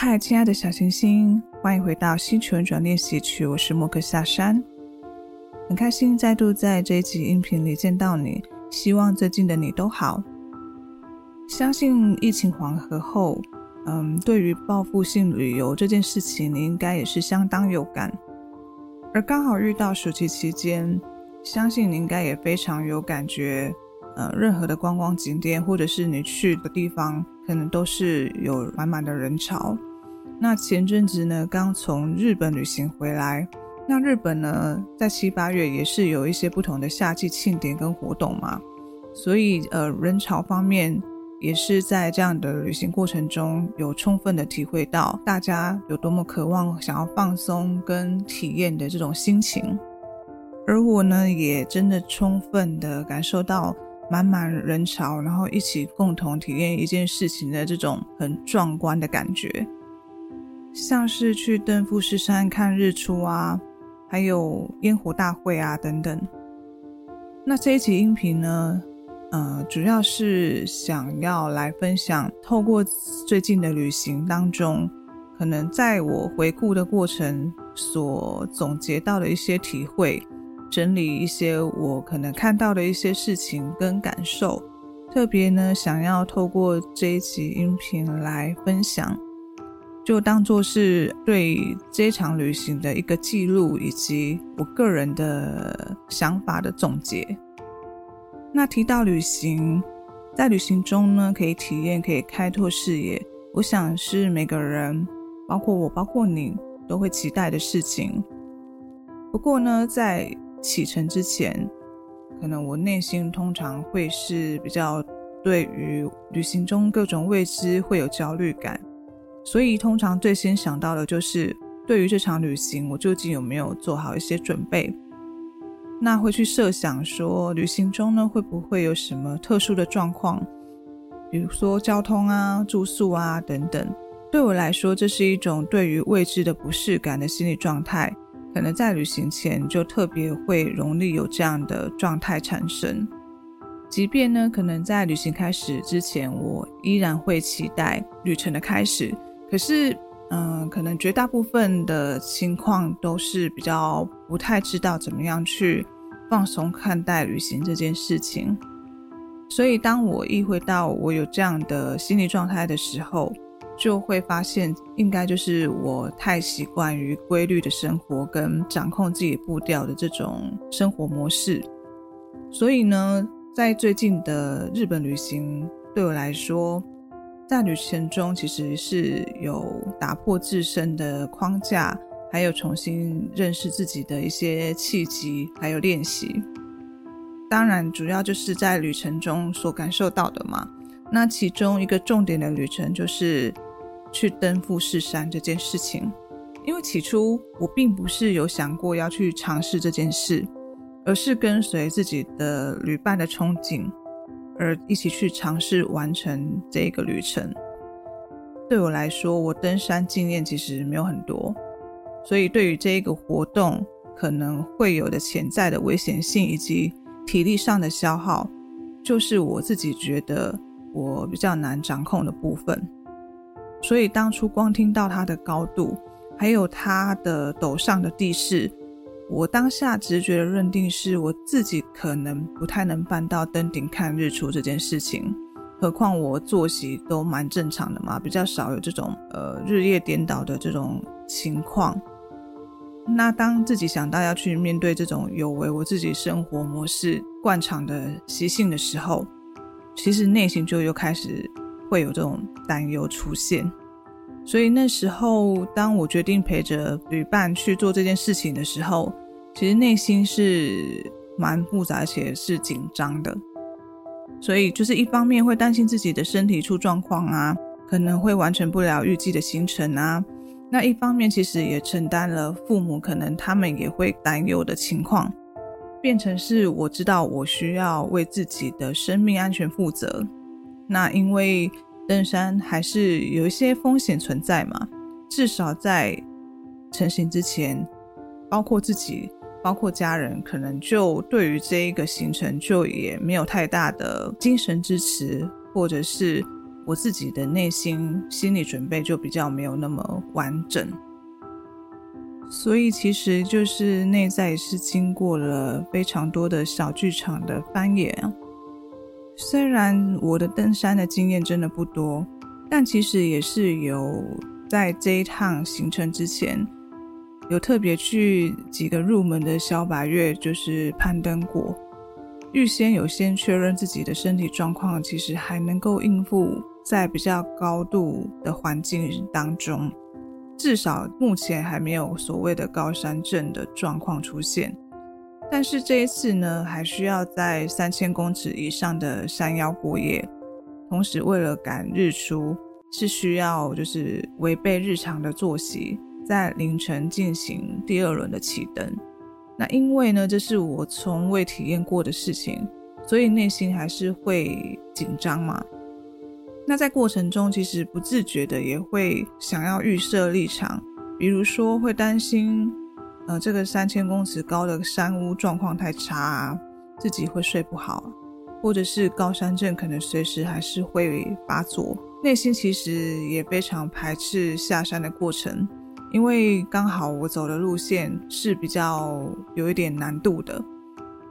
嗨，亲爱的小星星，欢迎回到星球转练习曲。我是莫克下山，很开心再度在这一集音频里见到你。希望最近的你都好。相信疫情缓和后，嗯，对于报复性旅游这件事情，你应该也是相当有感。而刚好遇到暑期期间，相信你应该也非常有感觉。呃，任何的观光景点或者是你去的地方，可能都是有满满的人潮。那前阵子呢，刚从日本旅行回来。那日本呢，在七八月也是有一些不同的夏季庆典跟活动嘛，所以呃，人潮方面也是在这样的旅行过程中，有充分的体会到大家有多么渴望想要放松跟体验的这种心情。而我呢，也真的充分的感受到满满人潮，然后一起共同体验一件事情的这种很壮观的感觉。像是去登富士山看日出啊，还有烟火大会啊等等。那这一集音频呢，呃，主要是想要来分享，透过最近的旅行当中，可能在我回顾的过程所总结到的一些体会，整理一些我可能看到的一些事情跟感受，特别呢，想要透过这一集音频来分享。就当做是对这场旅行的一个记录，以及我个人的想法的总结。那提到旅行，在旅行中呢，可以体验，可以开拓视野，我想是每个人，包括我，包括你，都会期待的事情。不过呢，在启程之前，可能我内心通常会是比较对于旅行中各种未知会有焦虑感。所以，通常最先想到的就是，对于这场旅行，我究竟有没有做好一些准备？那会去设想说，旅行中呢，会不会有什么特殊的状况？比如说交通啊、住宿啊等等。对我来说，这是一种对于未知的不适感的心理状态，可能在旅行前就特别会容易有这样的状态产生。即便呢，可能在旅行开始之前，我依然会期待旅程的开始。可是，嗯、可能绝大部分的情况都是比较不太知道怎么样去放松看待旅行这件事情。所以，当我意会到我有这样的心理状态的时候，就会发现应该就是我太习惯于规律的生活跟掌控自己步调的这种生活模式。所以呢，在最近的日本旅行，对我来说，在旅程中，其实是有打破自身的框架，还有重新认识自己的一些契机，还有练习。当然，主要就是在旅程中所感受到的嘛。那其中一个重点的旅程就是去登富士山这件事情。因为起初我并不是有想过要去尝试这件事，而是跟随自己的旅伴的憧憬。而一起去尝试完成这个旅程，对我来说，我登山经验其实没有很多，所以对于这一个活动可能会有的潜在的危险性以及体力上的消耗，就是我自己觉得我比较难掌控的部分。所以当初光听到它的高度，还有它的陡上的地势。我当下直觉的认定是我自己可能不太能办到登顶看日出这件事情，何况我作息都蛮正常的嘛，比较少有这种呃日夜颠倒的这种情况。那当自己想到要去面对这种有违我自己生活模式惯常的习性的时候，其实内心就又开始会有这种担忧出现。所以那时候，当我决定陪着旅伴去做这件事情的时候，其实内心是蛮复杂，且是紧张的。所以就是一方面会担心自己的身体出状况啊，可能会完成不了预计的行程啊。那一方面其实也承担了父母可能他们也会担忧的情况，变成是我知道我需要为自己的生命安全负责。那因为。登山还是有一些风险存在嘛，至少在成型之前，包括自己，包括家人，可能就对于这一个行程就也没有太大的精神支持，或者是我自己的内心心理准备就比较没有那么完整，所以其实就是内在是经过了非常多的小剧场的翻演。虽然我的登山的经验真的不多，但其实也是有在这一趟行程之前，有特别去几个入门的小百月，就是攀登过。预先有先确认自己的身体状况，其实还能够应付在比较高度的环境当中，至少目前还没有所谓的高山症的状况出现。但是这一次呢，还需要在三千公尺以上的山腰过夜，同时为了赶日出，是需要就是违背日常的作息，在凌晨进行第二轮的启灯。那因为呢，这是我从未体验过的事情，所以内心还是会紧张嘛。那在过程中，其实不自觉的也会想要预设立场，比如说会担心。呃，这个三千公尺高的山屋状况太差啊，自己会睡不好，或者是高山症可能随时还是会发作。内心其实也非常排斥下山的过程，因为刚好我走的路线是比较有一点难度的。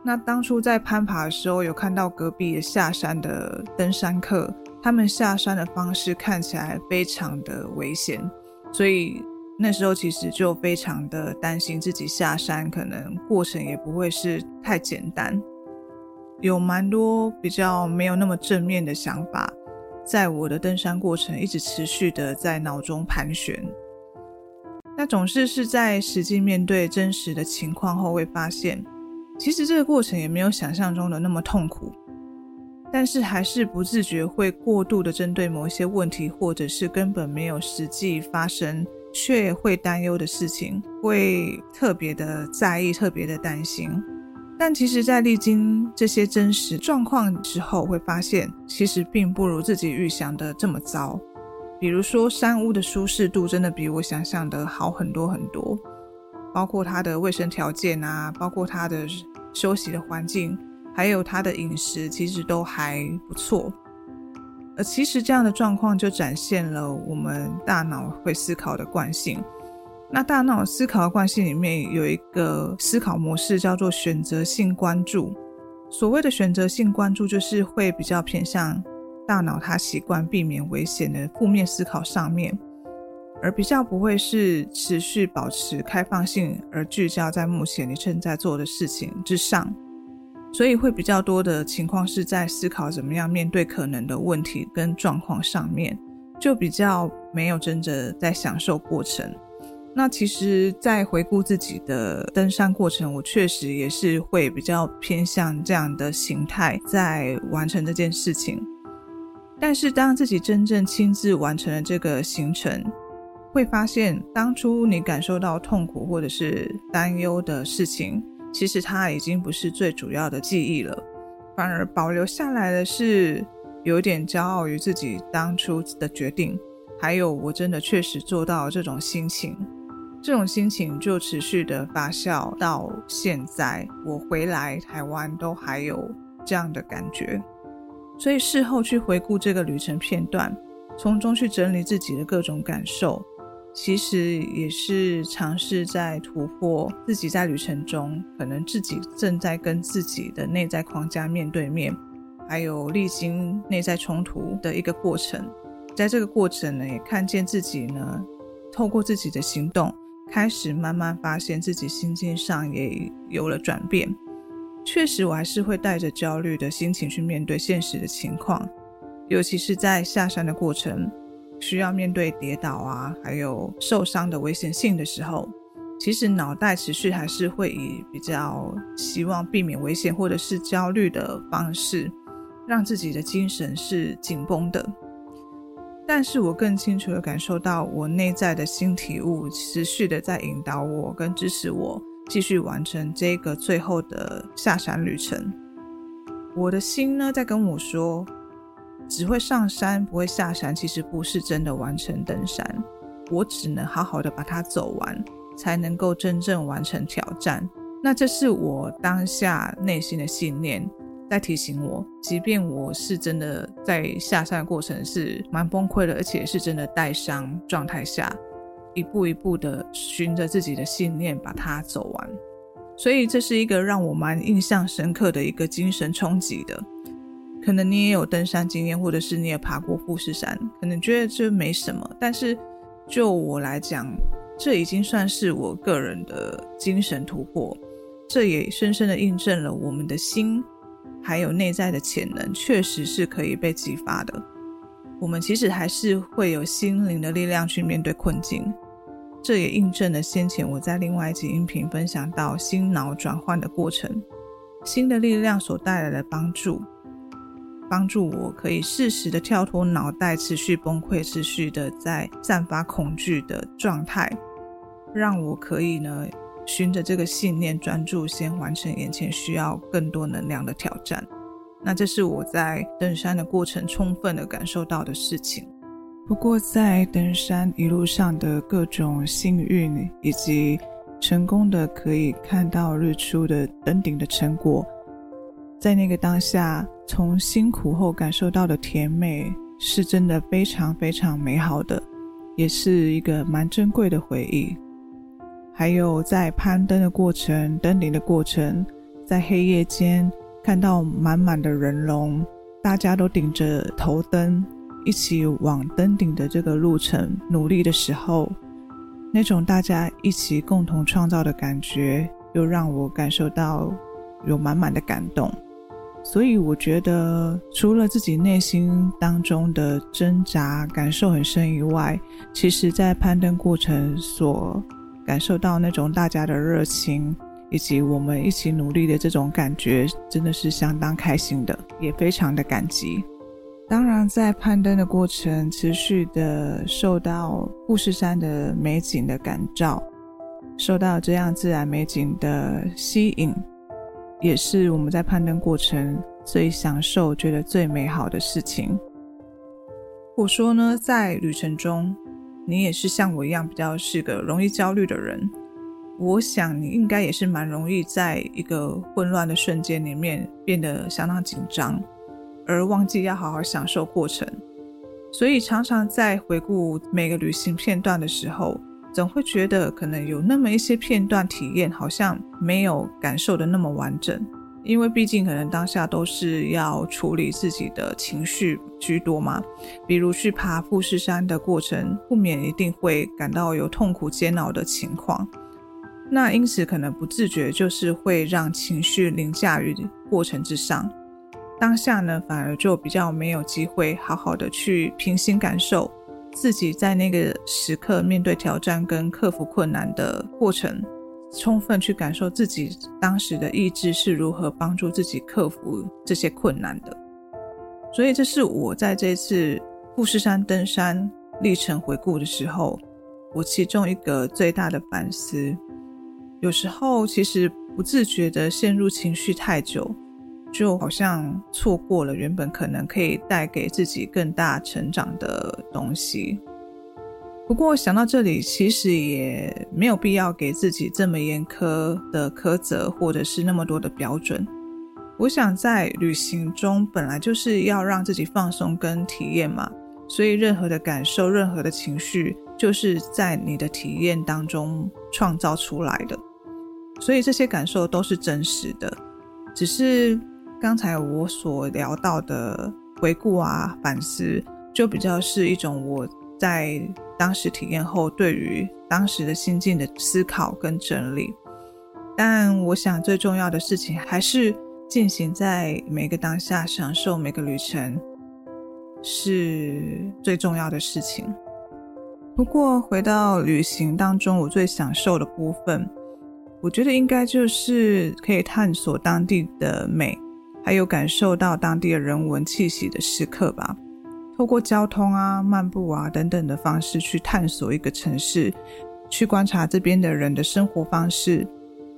那当初在攀爬的时候，有看到隔壁下山的登山客，他们下山的方式看起来非常的危险，所以。那时候其实就非常的担心自己下山，可能过程也不会是太简单，有蛮多比较没有那么正面的想法，在我的登山过程一直持续的在脑中盘旋。那总是是在实际面对真实的情况后，会发现其实这个过程也没有想象中的那么痛苦，但是还是不自觉会过度的针对某一些问题，或者是根本没有实际发生。却会担忧的事情，会特别的在意，特别的担心。但其实，在历经这些真实状况之后，会发现其实并不如自己预想的这么糟。比如说，山屋的舒适度真的比我想象的好很多很多，包括它的卫生条件啊，包括它的休息的环境，还有它的饮食，其实都还不错。而其实这样的状况就展现了我们大脑会思考的惯性。那大脑思考的惯性里面有一个思考模式叫做选择性关注。所谓的选择性关注，就是会比较偏向大脑它习惯避免危险的负面思考上面，而比较不会是持续保持开放性而聚焦在目前你正在做的事情之上。所以会比较多的情况是在思考怎么样面对可能的问题跟状况上面，就比较没有真正在享受过程。那其实，在回顾自己的登山过程，我确实也是会比较偏向这样的形态在完成这件事情。但是，当自己真正亲自完成了这个行程，会发现当初你感受到痛苦或者是担忧的事情。其实它已经不是最主要的记忆了，反而保留下来的是有点骄傲于自己当初的决定，还有我真的确实做到这种心情，这种心情就持续的发酵到现在，我回来台湾都还有这样的感觉，所以事后去回顾这个旅程片段，从中去整理自己的各种感受。其实也是尝试在突破自己在旅程中可能自己正在跟自己的内在框架面对面，还有历经内在冲突的一个过程。在这个过程呢，也看见自己呢，透过自己的行动，开始慢慢发现自己心境上也有了转变。确实，我还是会带着焦虑的心情去面对现实的情况，尤其是在下山的过程。需要面对跌倒啊，还有受伤的危险性的时候，其实脑袋持续还是会以比较希望避免危险或者是焦虑的方式，让自己的精神是紧绷的。但是我更清楚的感受到，我内在的新体悟持续的在引导我跟支持我，继续完成这个最后的下山旅程。我的心呢，在跟我说，只会上山不会下山，其实不是真的完成登山。我只能好好的把它走完，才能够真正完成挑战。那这是我当下内心的信念。在提醒我，即便我是真的在下山的过程是蛮崩溃的，而且是真的带伤状态下，一步一步的循着自己的信念把它走完。所以这是一个让我蛮印象深刻的一个精神冲击的。可能你也有登山经验，或者是你也爬过富士山，可能觉得这没什么，但是就我来讲，这已经算是我个人的精神突破。这也深深的印证了我们的心。还有内在的潜能，确实是可以被激发的。我们其实还是会有心灵的力量去面对困境。这也印证了先前我在另外一集音频分享到心脑转换的过程，心的力量所带来的帮助，帮助我可以适时的跳脱脑袋持续崩溃、持续的在散发恐惧的状态，让我可以呢。循着这个信念，专注先完成眼前需要更多能量的挑战。那这是我在登山的过程充分的感受到的事情。不过，在登山一路上的各种幸运，以及成功的可以看到日出的登顶的成果，在那个当下，从辛苦后感受到的甜美，是真的非常非常美好的，也是一个蛮珍贵的回忆。还有在攀登的过程、登顶的过程，在黑夜间看到满满的人龙，大家都顶着头灯，一起往登顶的这个路程努力的时候，那种大家一起共同创造的感觉，又让我感受到有满满的感动。所以我觉得，除了自己内心当中的挣扎感受很深以外，其实在攀登过程所感受到那种大家的热情，以及我们一起努力的这种感觉，真的是相当开心的，也非常的感激。当然，在攀登的过程，持续的受到富士山的美景的感召，受到这样自然美景的吸引，也是我们在攀登过程最享受、觉得最美好的事情。我说呢，在旅程中。你也是像我一样比较是个容易焦虑的人，我想你应该也是蛮容易在一个混乱的瞬间里面变得相当紧张，而忘记要好好享受过程。所以常常在回顾每个旅行片段的时候，总会觉得可能有那么一些片段体验好像没有感受的那么完整。因为毕竟可能当下都是要处理自己的情绪居多嘛，比如去爬富士山的过程，不免一定会感到有痛苦煎熬的情况，那因此可能不自觉就是会让情绪凌驾于过程之上，当下呢反而就比较没有机会好好的去平心感受自己在那个时刻面对挑战跟克服困难的过程。充分去感受自己当时的意志是如何帮助自己克服这些困难的，所以这是我在这次富士山登山历程回顾的时候，我其中一个最大的反思。有时候其实不自觉的陷入情绪太久，就好像错过了原本可能可以带给自己更大成长的东西。不过想到这里，其实也没有必要给自己这么严苛的苛责，或者是那么多的标准。我想在旅行中本来就是要让自己放松跟体验嘛，所以任何的感受、任何的情绪，就是在你的体验当中创造出来的。所以这些感受都是真实的，只是刚才我所聊到的回顾啊、反思，就比较是一种我在。当时体验后，对于当时的心境的思考跟整理，但我想最重要的事情还是进行在每个当下，享受每个旅程，是最重要的事情。不过回到旅行当中，我最享受的部分，我觉得应该就是可以探索当地的美，还有感受到当地的人文气息的时刻吧。透过交通啊、漫步啊等等的方式去探索一个城市，去观察这边的人的生活方式、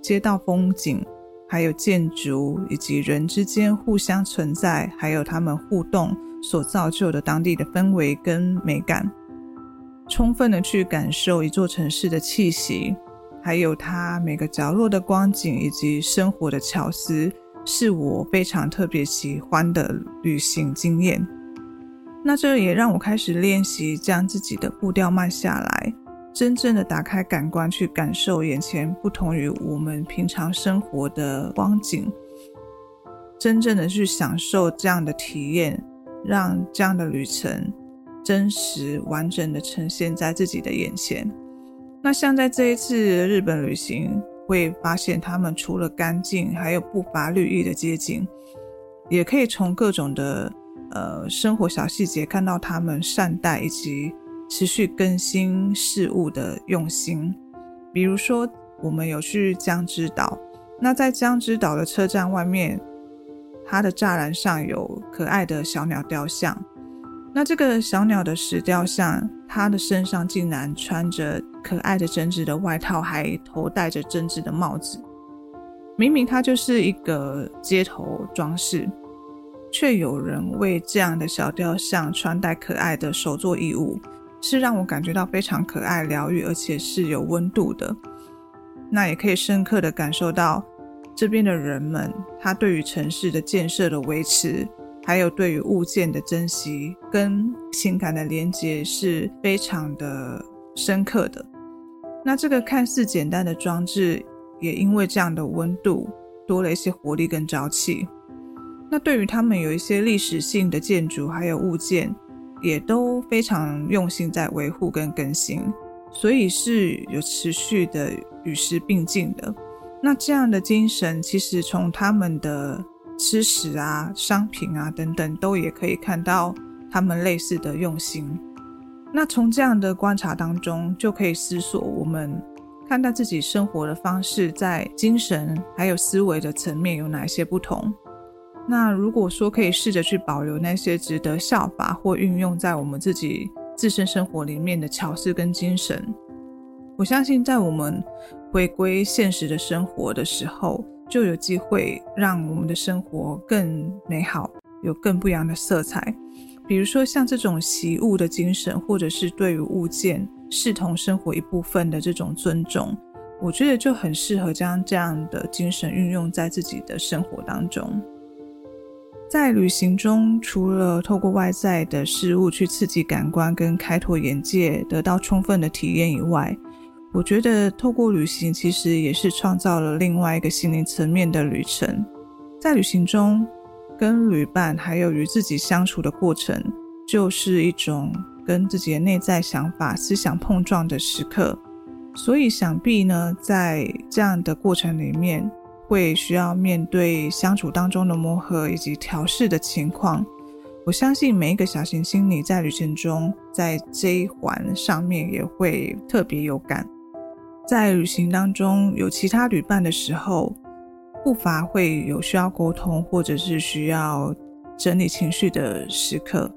街道风景，还有建筑以及人之间互相存在，还有他们互动所造就的当地的氛围跟美感，充分的去感受一座城市的气息，还有它每个角落的光景以及生活的巧思，是我非常特别喜欢的旅行经验。那这也让我开始练习将自己的步调慢下来，真正的打开感官去感受眼前不同于我们平常生活的光景，真正的去享受这样的体验，让这样的旅程真实完整的呈现在自己的眼前。那像在这一次日本旅行，会发现他们除了干净，还有不乏绿意的街景，也可以从各种的。呃，生活小细节看到他们善待以及持续更新事物的用心。比如说，我们有去江之岛，那在江之岛的车站外面，它的栅栏上有可爱的小鸟雕像。那这个小鸟的石雕像，它的身上竟然穿着可爱的针织的外套，还头戴着针织的帽子。明明它就是一个街头装饰。却有人为这样的小雕像穿戴可爱的手作衣物，是让我感觉到非常可爱、疗愈，而且是有温度的。那也可以深刻的感受到这边的人们，他对于城市的建设的维持，还有对于物件的珍惜跟情感的连接是非常的深刻的。那这个看似简单的装置，也因为这样的温度，多了一些活力跟朝气。那对于他们有一些历史性的建筑，还有物件，也都非常用心在维护跟更新，所以是有持续的与时并进的。那这样的精神，其实从他们的吃食啊、商品啊等等，都也可以看到他们类似的用心。那从这样的观察当中，就可以思索我们看待自己生活的方式，在精神还有思维的层面有哪些不同。那如果说可以试着去保留那些值得效法或运用在我们自己自身生活里面的巧思跟精神，我相信在我们回归现实的生活的时候，就有机会让我们的生活更美好，有更不一样的色彩。比如说像这种习物的精神，或者是对于物件视同生活一部分的这种尊重，我觉得就很适合将这样的精神运用在自己的生活当中。在旅行中，除了透过外在的事物去刺激感官跟开拓眼界，得到充分的体验以外，我觉得透过旅行其实也是创造了另外一个心灵层面的旅程。在旅行中，跟旅伴还有与自己相处的过程，就是一种跟自己的内在想法、思想碰撞的时刻。所以想必呢，在这样的过程里面，会需要面对相处当中的磨合以及调试的情况。我相信每一个小行星，你在旅程中，在这一环上面也会特别有感。在旅行当中有其他旅伴的时候，不乏会有需要沟通或者是需要整理情绪的时刻。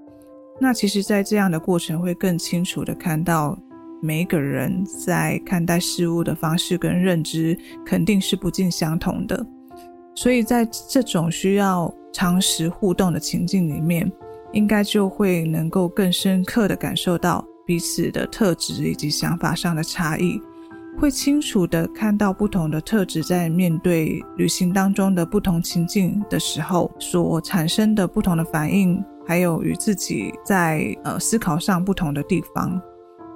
那其实，在这样的过程，会更清楚地看到。每一个人在看待事物的方式跟认知肯定是不尽相同的，所以在这种需要长时互动的情境里面，应该就会能够更深刻地感受到彼此的特质以及想法上的差异，会清楚地看到不同的特质在面对旅行当中的不同情境的时候所产生的不同的反应，还有与自己在呃思考上不同的地方。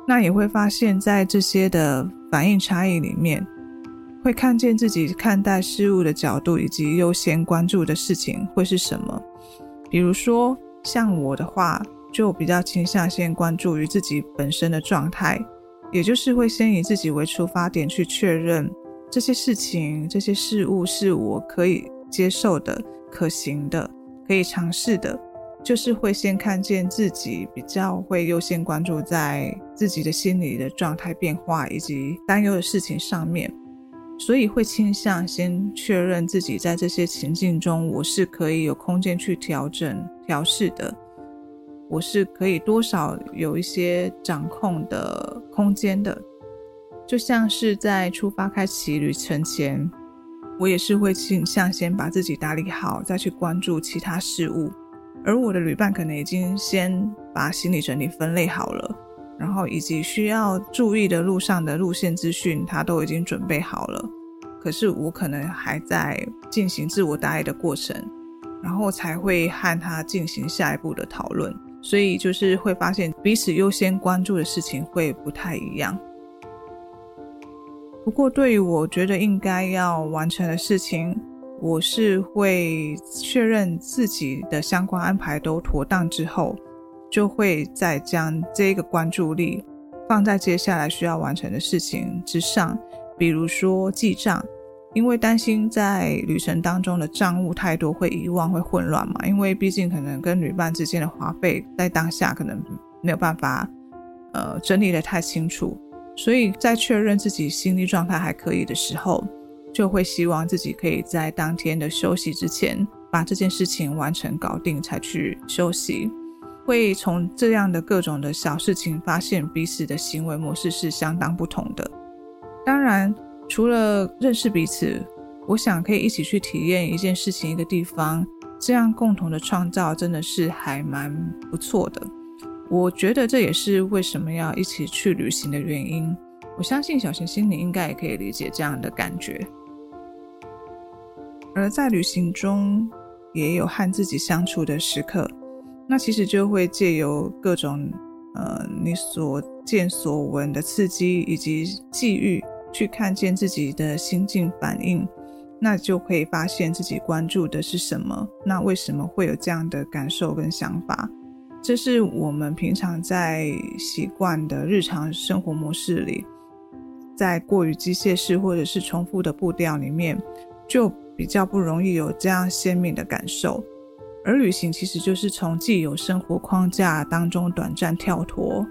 那也会发现，在这些的反应差异里面，会看见自己看待事物的角度，以及优先关注的事情会是什么。比如说，像我的话，就比较倾向先关注于自己本身的状态，也就是会先以自己为出发点去确认这些事情、这些事物是我可以接受的、可行的、可以尝试的，就是会先看见自己，比较会优先关注在自己的心理的状态变化以及担忧的事情上面，所以会倾向先确认自己在这些情境中，我是可以有空间去调整、调试的，我是可以多少有一些掌控的空间的，就像是在出发开启旅程前，我也是会倾向先把自己打理好，再去关注其他事物。而我的旅伴可能已经先把行李整理分类好了，然后以及需要注意的路上的路线资讯，他都已经准备好了。可是我可能还在进行自我打理的过程，然后才会和他进行下一步的讨论。所以就是会发现彼此优先关注的事情会不太一样。不过对于我觉得应该要完成的事情，我是会确认自己的相关安排都妥当之后，就会再将这个关注力放在接下来需要完成的事情之上，比如说记账，因为担心在旅程当中的账务太多会遗忘会混乱嘛，因为毕竟可能跟旅伴之间的花费在当下可能没有办法呃整理得太清楚，所以在确认自己心理状态还可以的时候。就会希望自己可以在当天的休息之前把这件事情完成搞定，才去休息。会从这样的各种的小事情发现彼此的行为模式是相当不同的。当然，除了认识彼此，我想可以一起去体验一件事情、一个地方，这样共同的创造真的是还蛮不错的。我觉得这也是为什么要一起去旅行的原因。我相信小行星你应该也可以理解这样的感觉。而在旅行中，也有和自己相处的时刻，那其实就会借由各种呃你所见所闻的刺激以及际遇，去看见自己的心境反应，那就可以发现自己关注的是什么，那为什么会有这样的感受跟想法？这是我们平常在习惯的日常生活模式里，在过于机械式或者是重复的步调里面，就比较不容易有这样鲜明的感受，而旅行其实就是从既有生活框架当中短暂跳脱，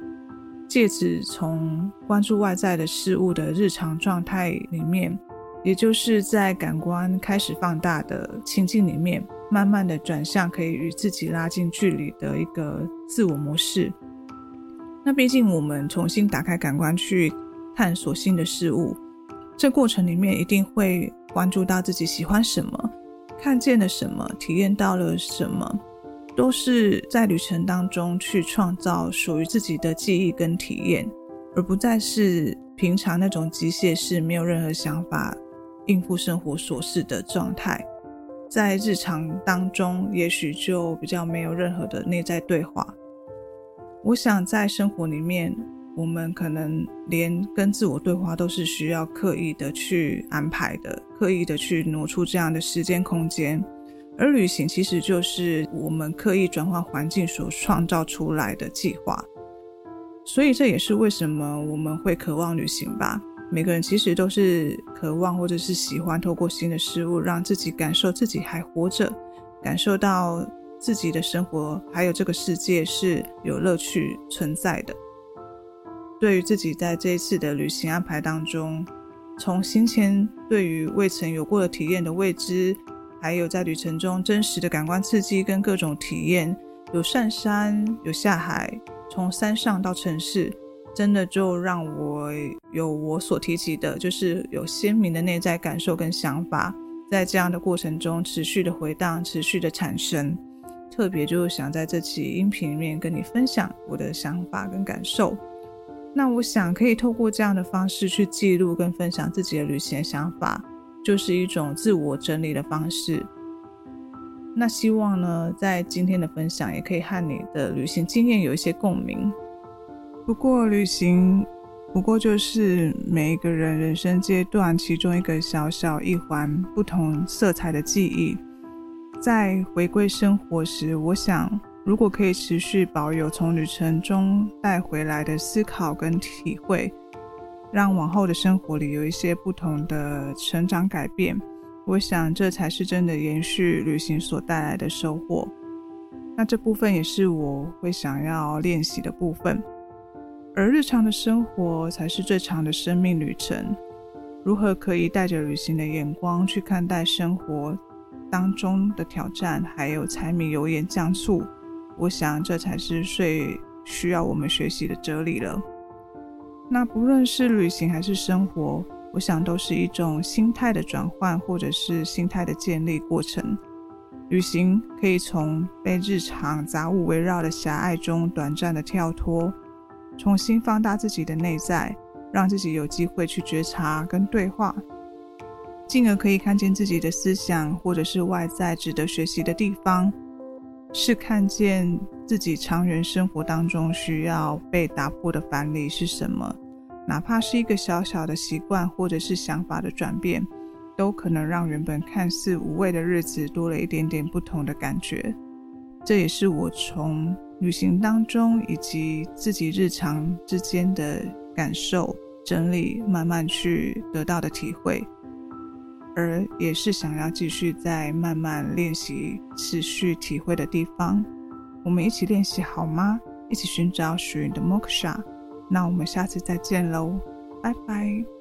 借此从关注外在的事物的日常状态里面，也就是在感官开始放大的情境里面，慢慢的转向可以与自己拉近距离的一个自我模式。那毕竟我们重新打开感官去探索新的事物，这过程里面一定会。关注到自己喜欢什么，看见了什么，体验到了什么，都是在旅程当中去创造属于自己的记忆跟体验，而不再是平常那种机械式、没有任何想法、应付生活琐事的状态。在日常当中，也许就比较没有任何的内在对话。我想在生活里面。我们可能连跟自我对话都是需要刻意的去安排的，刻意的去挪出这样的时间空间。而旅行其实就是我们刻意转换环境所创造出来的计划。所以这也是为什么我们会渴望旅行吧。每个人其实都是渴望或者是喜欢透过新的事物，让自己感受自己还活着，感受到自己的生活还有这个世界是有乐趣存在的。对于自己在这一次的旅行安排当中，从行前对于未曾有过的体验的未知，还有在旅程中真实的感官刺激跟各种体验，有上山，有下海，从山上到城市，真的就让我有我所提及的，就是有鲜明的内在感受跟想法，在这样的过程中持续的回荡，持续的产生。特别就是想在这期音频里面跟你分享我的想法跟感受。那我想可以透过这样的方式去记录跟分享自己的旅行想法，就是一种自我整理的方式。那希望呢，在今天的分享也可以和你的旅行经验有一些共鸣。不过，旅行不过就是每一个人人生阶段其中一个小小一环不同色彩的记忆。在回归生活时，我想。如果可以持续保有从旅程中带回来的思考跟体会，让往后的生活里有一些不同的成长改变，我想这才是真的延续旅行所带来的收获。那这部分也是我会想要练习的部分。而日常的生活才是最长的生命旅程。如何可以带着旅行的眼光去看待生活当中的挑战，还有柴米油盐酱醋？我想这才是最需要我们学习的哲理了。那不论是旅行还是生活，我想都是一种心态的转换，或者是心态的建立过程。旅行可以从被日常杂物围绕的狭隘中短暂的跳脱，重新放大自己的内在，让自己有机会去觉察跟对话，进而可以看见自己的思想，或者是外在值得学习的地方，是看见。自己常人生活当中需要被打破的藩篱是什么？哪怕是一个小小的习惯或者是想法的转变，都可能让原本看似无味的日子多了一点点不同的感觉。这也是我从旅行当中以及自己日常之间的感受整理，慢慢去得到的体会，而也是想要继续在慢慢练习、持续体会的地方。我们一起练习好吗？一起寻找属于你的 Moksha。那我们下次再见喽，拜拜。